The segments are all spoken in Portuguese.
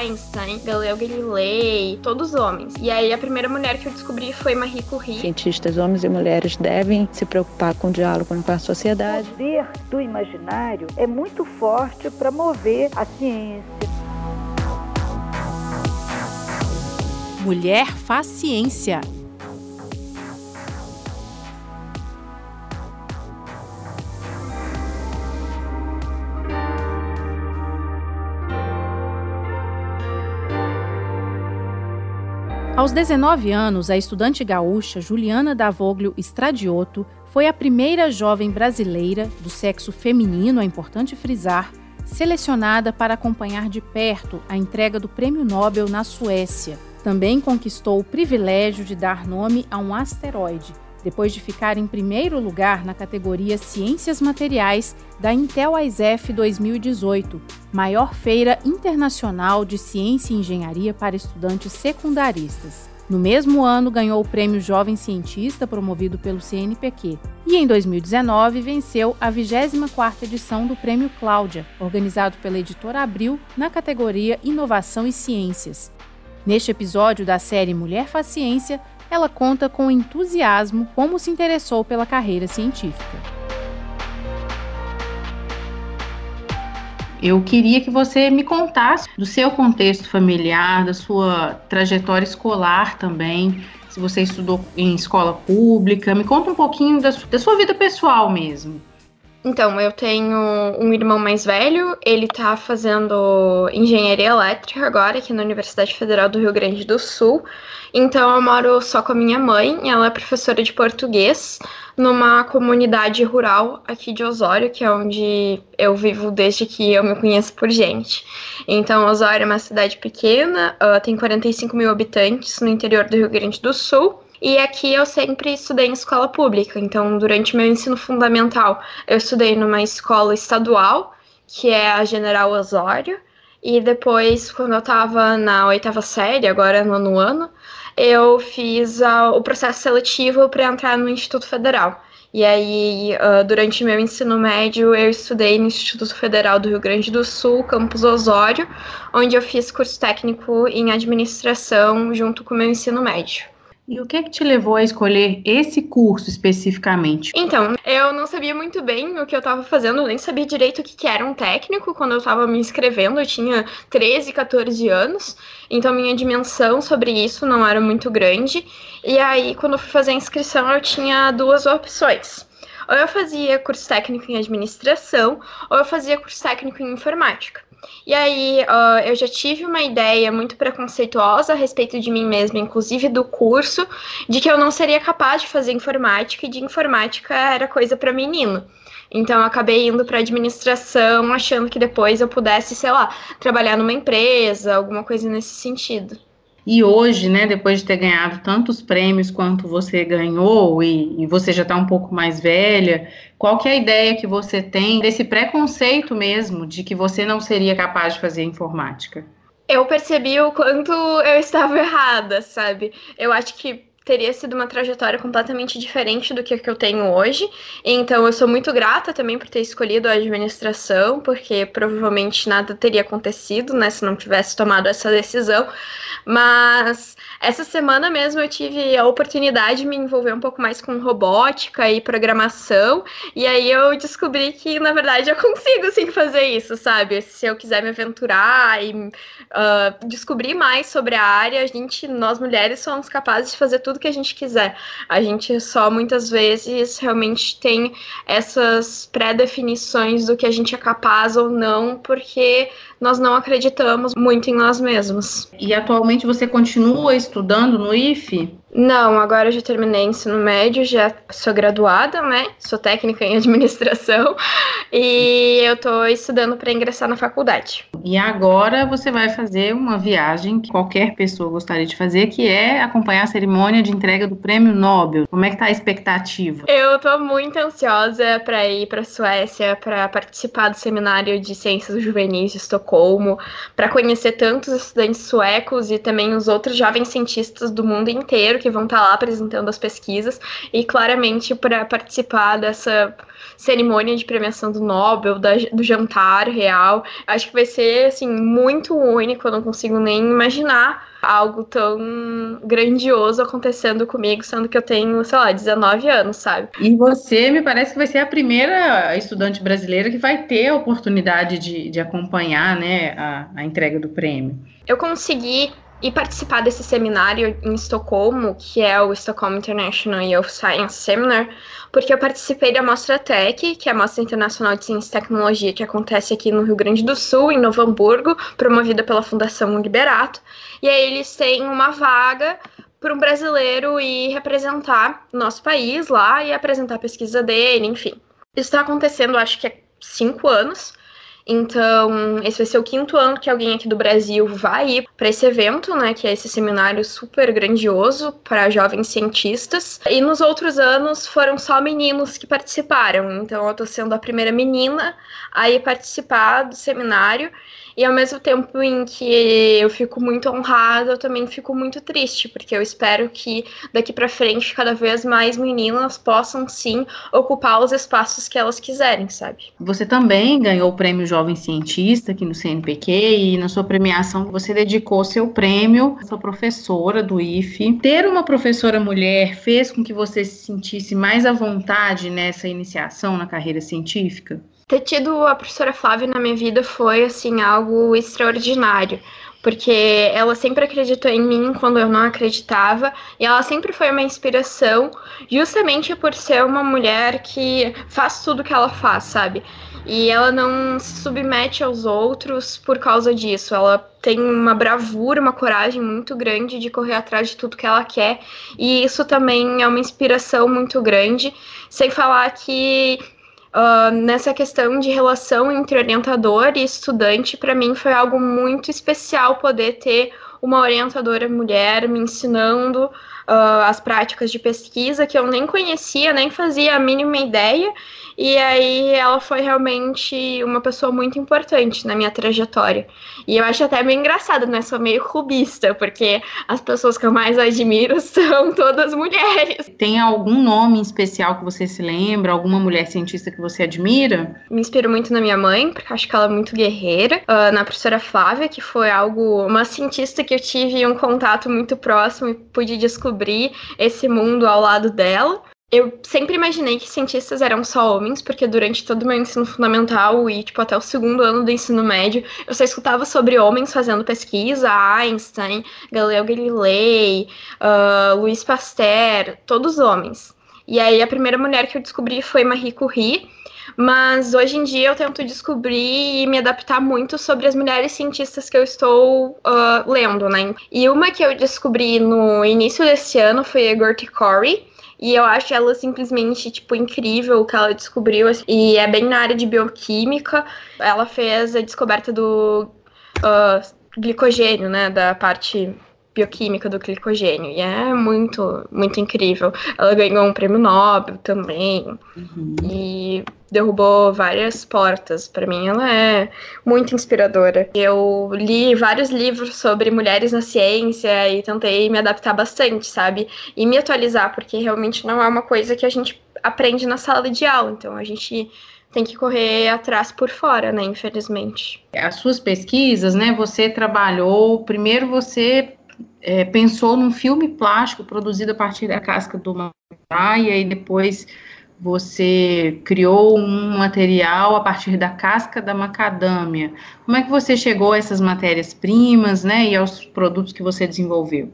Einstein, Galileu Galilei, todos homens. E aí a primeira mulher que eu descobri foi Marie Curie. Cientistas homens e mulheres devem se preocupar com o diálogo com a sociedade. O poder do imaginário é muito forte para mover a ciência. Mulher faz ciência. Aos 19 anos, a estudante gaúcha Juliana Davoglio Stradiotto foi a primeira jovem brasileira, do sexo feminino, é importante frisar, selecionada para acompanhar de perto a entrega do Prêmio Nobel na Suécia. Também conquistou o privilégio de dar nome a um asteroide, depois de ficar em primeiro lugar na categoria Ciências Materiais da Intel ISEF 2018, maior feira internacional de ciência e engenharia para estudantes secundaristas. No mesmo ano, ganhou o Prêmio Jovem Cientista, promovido pelo CNPq. E em 2019, venceu a 24ª edição do Prêmio Cláudia, organizado pela editora Abril, na categoria Inovação e Ciências. Neste episódio da série Mulher Faz Ciência, ela conta com entusiasmo como se interessou pela carreira científica. Eu queria que você me contasse do seu contexto familiar, da sua trajetória escolar também, se você estudou em escola pública. Me conta um pouquinho da, sua vida pessoal mesmo. Então, eu tenho um irmão mais velho, ele tá fazendo engenharia elétrica agora aqui na Universidade Federal do Rio Grande do Sul. Então, eu moro só com a minha mãe, ela é professora de português numa comunidade rural aqui de Osório, que é onde eu vivo desde que eu me conheço por gente. Então, Osório é uma cidade pequena, uh, tem 45 mil habitantes no interior do Rio Grande do Sul. E aqui eu sempre estudei em escola pública, então durante meu ensino fundamental eu estudei numa escola estadual, que é a General Osório, e depois, quando eu estava na oitava série, agora no ano, eu fiz o processo seletivo para entrar no Instituto Federal. E aí, uh, durante meu ensino médio, eu estudei no Instituto Federal do Rio Grande do Sul, campus Osório, onde eu fiz curso técnico em administração junto com o meu ensino médio. E o que é que te levou a escolher esse curso especificamente? Então, eu não sabia muito bem o que eu estava fazendo, nem sabia direito o que, que era um técnico quando eu estava me inscrevendo, eu tinha 13, 14 anos, então minha dimensão sobre isso não era muito grande. E aí, quando eu fui fazer a inscrição, eu tinha duas opções. Ou eu fazia curso técnico em administração, ou eu fazia curso técnico em informática. E aí, uh, eu já tive uma ideia muito preconceituosa a respeito de mim mesma, inclusive do curso, de que eu não seria capaz de fazer informática e de informática era coisa para menino. Então, eu acabei indo para administração, achando que depois eu pudesse, sei lá, trabalhar numa empresa, alguma coisa nesse sentido. E hoje, né, depois de ter ganhado tantos prêmios quanto você ganhou e, e você já está um pouco mais velha, qual que é a ideia que você tem desse preconceito mesmo de que você não seria capaz de fazer informática? Eu percebi o quanto eu estava errada, sabe? Eu acho que teria sido uma trajetória completamente diferente do que, que eu tenho hoje. Então, eu sou muito grata também por ter escolhido a administração, porque provavelmente nada teria acontecido, né, se não tivesse tomado essa decisão. Mas essa semana mesmo eu tive a oportunidade de me envolver um pouco mais com robótica e programação, e aí eu descobri que, na verdade, eu consigo sim fazer isso, sabe? Se eu quiser me aventurar e uh, descobrir mais sobre a área, a gente, nós mulheres, somos capazes de fazer tudo que a gente quiser. A gente só muitas vezes realmente tem essas pré-definições do que a gente é capaz ou não, porque nós não acreditamos muito em nós mesmos. E atualmente você continua estudando no IFE? Não, agora eu já terminei ensino médio, já sou graduada, né? Sou técnica em administração e eu tô estudando para ingressar na faculdade. E agora você vai fazer uma viagem que qualquer pessoa gostaria de fazer, que é acompanhar a cerimônia de entrega do Prêmio Nobel. Como é que tá a expectativa? Eu tô muito ansiosa para ir para Suécia para participar do seminário de ciências juvenis de Estocolmo, para conhecer tantos estudantes suecos e também os outros jovens cientistas do mundo inteiro que vão estar tá lá apresentando as pesquisas e claramente para participar dessa cerimônia de premiação do Nobel, da, do jantar real. Acho que vai ser assim muito único, eu não consigo nem imaginar algo tão grandioso acontecendo comigo, sendo que eu tenho, sei lá, 19 anos, sabe? E você me parece que vai ser a primeira estudante brasileira que vai ter a oportunidade de, de acompanhar né, a, a entrega do prêmio. Eu consegui e participar desse seminário em Estocolmo, que é o Stockholm International Youth Science Seminar, porque eu participei da Mostra Tech, que é a Mostra Internacional de Ciência e Tecnologia, que acontece aqui no Rio Grande do Sul, em Novo Hamburgo, promovida pela Fundação Liberato. E aí eles têm uma vaga para um brasileiro ir representar nosso país lá e apresentar a pesquisa dele, enfim. Isso está acontecendo, acho que há cinco anos. Então, esse vai ser o quinto ano que alguém aqui do Brasil vai ir para esse evento, né, que é esse seminário super grandioso para jovens cientistas. E nos outros anos foram só meninos que participaram. Então, eu estou sendo a primeira menina a ir participar do seminário. E ao mesmo tempo em que eu fico muito honrada, eu também fico muito triste, porque eu espero que daqui para frente cada vez mais meninas possam sim ocupar os espaços que elas quiserem, sabe? Você também ganhou o prêmio Jovem Cientista aqui no CNPq e na sua premiação você dedicou seu prêmio à sua professora do IFE. Ter uma professora mulher fez com que você se sentisse mais à vontade nessa iniciação na carreira científica? ter tido a professora Flávia na minha vida foi, assim, algo extraordinário. Porque ela sempre acreditou em mim quando eu não acreditava, e ela sempre foi uma inspiração, justamente por ser uma mulher que faz tudo que ela faz, sabe? E ela não se submete aos outros por causa disso. Ela tem uma bravura, uma coragem muito grande de correr atrás de tudo que ela quer. E isso também é uma inspiração muito grande. Sem falar que uh, nessa questão de relação entre orientador e estudante, para mim foi algo muito especial poder ter uma orientadora mulher me ensinando uh, as práticas de pesquisa que eu nem conhecia, nem fazia a mínima ideia, e aí ela foi realmente uma pessoa muito importante na minha trajetória. E eu acho até meio engraçado, né? Sou meio clubista, porque as pessoas que eu mais admiro são todas mulheres. Tem algum nome especial que você se lembra? Alguma mulher cientista que você admira? Me inspiro muito na minha mãe, porque acho que ela é muito guerreira. Uh, na professora Flávia, que foi algo, uma cientista que eu tive um contato muito próximo e pude descobrir esse mundo ao lado dela eu sempre imaginei que cientistas eram só homens, porque durante todo o meu ensino fundamental e, tipo, até o segundo ano do ensino médio, eu só escutava sobre homens fazendo pesquisa, Einstein, Galileu Galilei, uh, Pasteur, todos homens. E aí a primeira mulher que eu descobri foi Marie Curie, mas hoje em dia eu tento descobrir e me adaptar muito sobre as mulheres cientistas que eu estou uh, lendo, né? E uma que eu descobri no início desse ano foi a Gertie Corey, e eu acho ela simplesmente, tipo, incrível o que ela descobriu. Assim, e é bem na área de bioquímica. Ela fez a descoberta do uh, glicogênio, né? Da parte bioquímica do glicogênio. E é muito, muito incrível. Ela ganhou um prêmio Nobel também. Uhum. E derrubou várias portas. Para mim, ela é muito inspiradora. Eu li vários livros sobre mulheres na ciência e tentei me adaptar bastante, sabe? E me atualizar, porque realmente não é uma coisa que a gente aprende na sala de aula. Então, a gente tem que correr atrás por fora, né? Infelizmente. As suas pesquisas, né? Você trabalhou. Primeiro, você é, pensou num filme plástico produzido a partir da casca do mamá, e depois você criou um material a partir da casca da macadâmia. Como é que você chegou a essas matérias-primas, né, e aos produtos que você desenvolveu?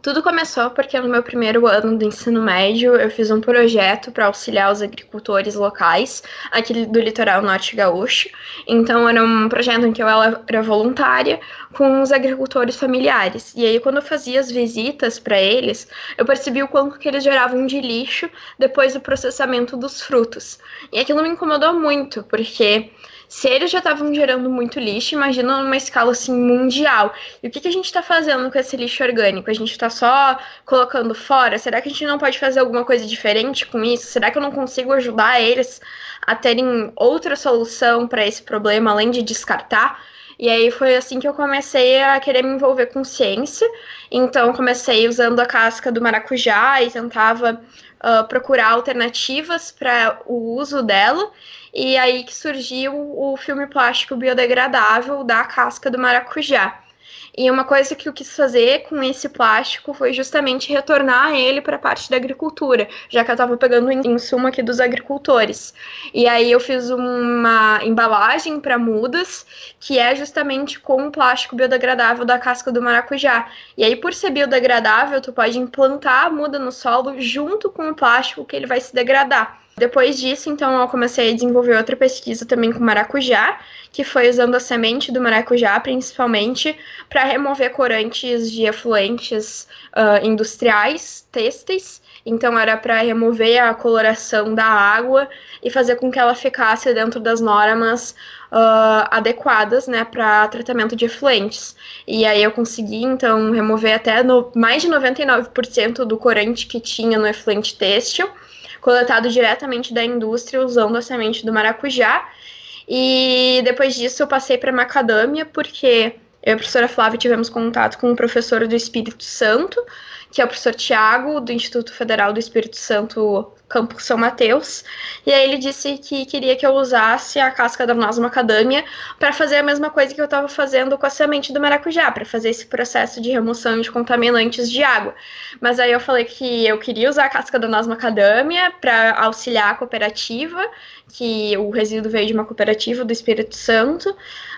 Tudo começou porque no meu primeiro ano do ensino médio eu fiz um projeto para auxiliar os agricultores locais aqui do litoral norte gaúcho. Então era um projeto em que eu era voluntária com os agricultores familiares. E aí quando eu fazia as visitas para eles, eu percebi o quanto que eles geravam de lixo depois do processamento dos frutos. E aquilo me incomodou muito, porque se eles já estavam gerando muito lixo, imagina numa escala assim mundial. E o que, que a gente está fazendo com esse lixo orgânico? A gente está só colocando fora? Será que a gente não pode fazer alguma coisa diferente com isso? Será que eu não consigo ajudar eles a terem outra solução para esse problema além de descartar? E aí foi assim que eu comecei a querer me envolver com ciência. Então comecei usando a casca do maracujá e tentava uh, procurar alternativas para o uso dela. E aí que surgiu o filme plástico biodegradável da casca do maracujá. E uma coisa que eu quis fazer com esse plástico foi justamente retornar ele para a parte da agricultura, já que eu estava pegando insumo aqui dos agricultores. E aí eu fiz uma embalagem para mudas, que é justamente com o plástico biodegradável da casca do maracujá. E aí, por ser biodegradável, tu pode implantar a muda no solo junto com o plástico que ele vai se degradar. Depois disso, então, eu comecei a desenvolver outra pesquisa também com maracujá, que foi usando a semente do maracujá, principalmente, para remover corantes de efluentes uh, industriais, têxteis. Então, era para remover a coloração da água e fazer com que ela ficasse dentro das normas uh, adequadas, né, para tratamento de efluentes. E aí eu consegui, então, remover até no, mais de 99% do corante que tinha no efluente têxtil coletado diretamente da indústria usando a semente do maracujá. E depois disso eu passei para macadâmia, porque eu e a professora Flávia tivemos contato com um professor do Espírito Santo, que é o professor Tiago, do Instituto Federal do Espírito Santo Campo São Mateus, e aí ele disse que queria que eu usasse a casca da noz macadâmia para fazer a mesma coisa que eu estava fazendo com a semente do maracujá, para fazer esse processo de remoção de contaminantes de água. Mas aí eu falei que eu queria usar a casca da noz macadâmia para auxiliar a cooperativa, que o resíduo veio de uma cooperativa do Espírito Santo,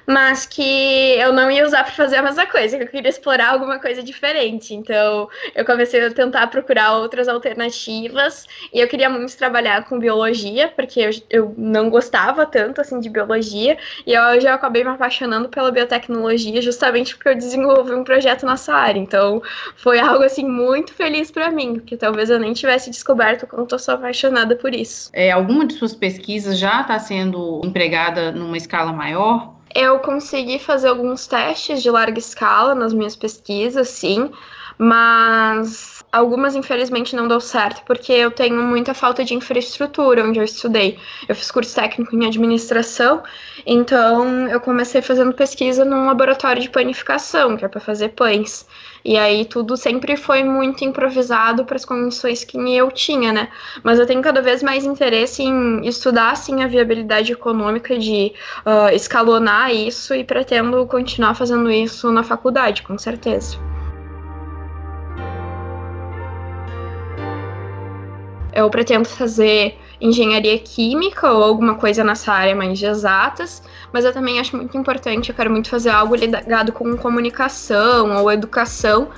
mas que eu não ia usar para fazer a mesma coisa, que eu queria explorar alguma coisa diferente. Então, eu comecei a tentar procurar outras alternativas e eu queria muito trabalhar com biologia, porque eu, eu não gostava tanto assim de biologia, e eu já acabei me apaixonando pela biotecnologia justamente porque eu desenvolvi um projeto nessa área. Então, foi algo assim muito feliz para mim, porque talvez eu nem tivesse descoberto quanto eu sou apaixonada por isso. É, alguma de suas pesquisas já está sendo empregada numa escala maior? Eu consegui fazer alguns testes de larga escala nas minhas pesquisas, sim, mas algumas infelizmente não deu certo porque eu tenho muita falta de infraestrutura onde eu estudei. Eu fiz curso técnico em administração, então eu comecei fazendo pesquisa num laboratório de panificação, que é para fazer pães. E aí tudo sempre foi muito improvisado para as condições que eu tinha, né? Mas eu tenho cada vez mais interesse em estudar assim a viabilidade econômica de uh, escalonar isso e pretendo continuar fazendo isso na faculdade, com certeza. Eu pretendo fazer engenharia química ou alguma coisa nessa área mais de exatas, mas eu também acho muito importante, eu quero muito fazer algo ligado com comunicação ou educação,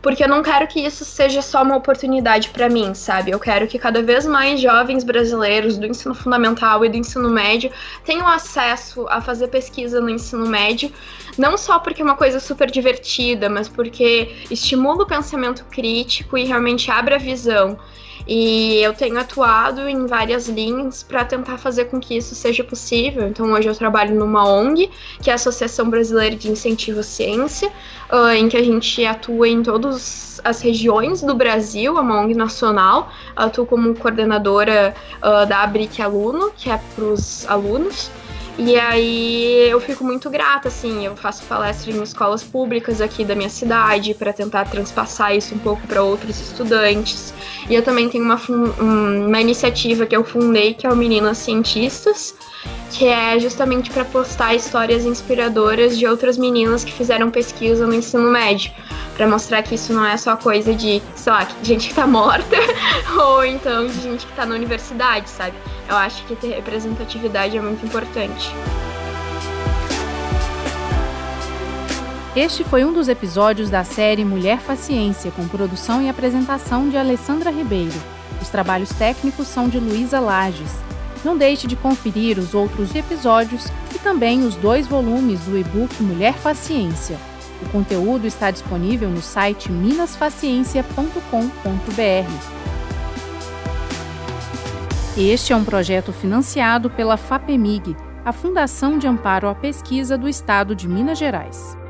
porque eu não quero que isso seja só uma oportunidade para mim, sabe? Eu quero que cada vez mais jovens brasileiros do ensino fundamental e do ensino médio tenham acesso a fazer pesquisa no ensino médio, não só porque é uma coisa super divertida, mas porque estimula o pensamento crítico e realmente abre a visão. E eu tenho atuado em várias linhas para tentar fazer com que isso seja possível. Então, hoje eu trabalho numa ONG, que é a Associação Brasileira de Incentivo à Ciência, uh, em que a gente atua em todas as regiões do Brasil, é uma ONG nacional. Eu atuo como coordenadora uh, da Abric Aluno, que é para os alunos. E aí eu fico muito grata, assim, eu faço palestra em escolas públicas aqui da minha cidade para tentar transpassar isso um pouco para outros estudantes. E eu também tenho uma, uma iniciativa que eu fundei, que é o Meninas Cientistas, que é justamente para postar histórias inspiradoras de outras meninas que fizeram pesquisa no ensino médio, para mostrar que isso não é só coisa de, sei lá, gente que tá morta ou então de gente que tá na universidade, sabe? Eu acho que ter representatividade é muito importante. Este foi um dos episódios da série Mulher Faciência, com produção e apresentação de Alessandra Ribeiro. Os trabalhos técnicos são de Luísa Lages. Não deixe de conferir os outros episódios e também os dois volumes do e-book Mulher Faciência. O conteúdo está disponível no site minasfaciência.com.br. Este é um projeto financiado pela FAPEMIG, a Fundação de Amparo à Pesquisa do Estado de Minas Gerais.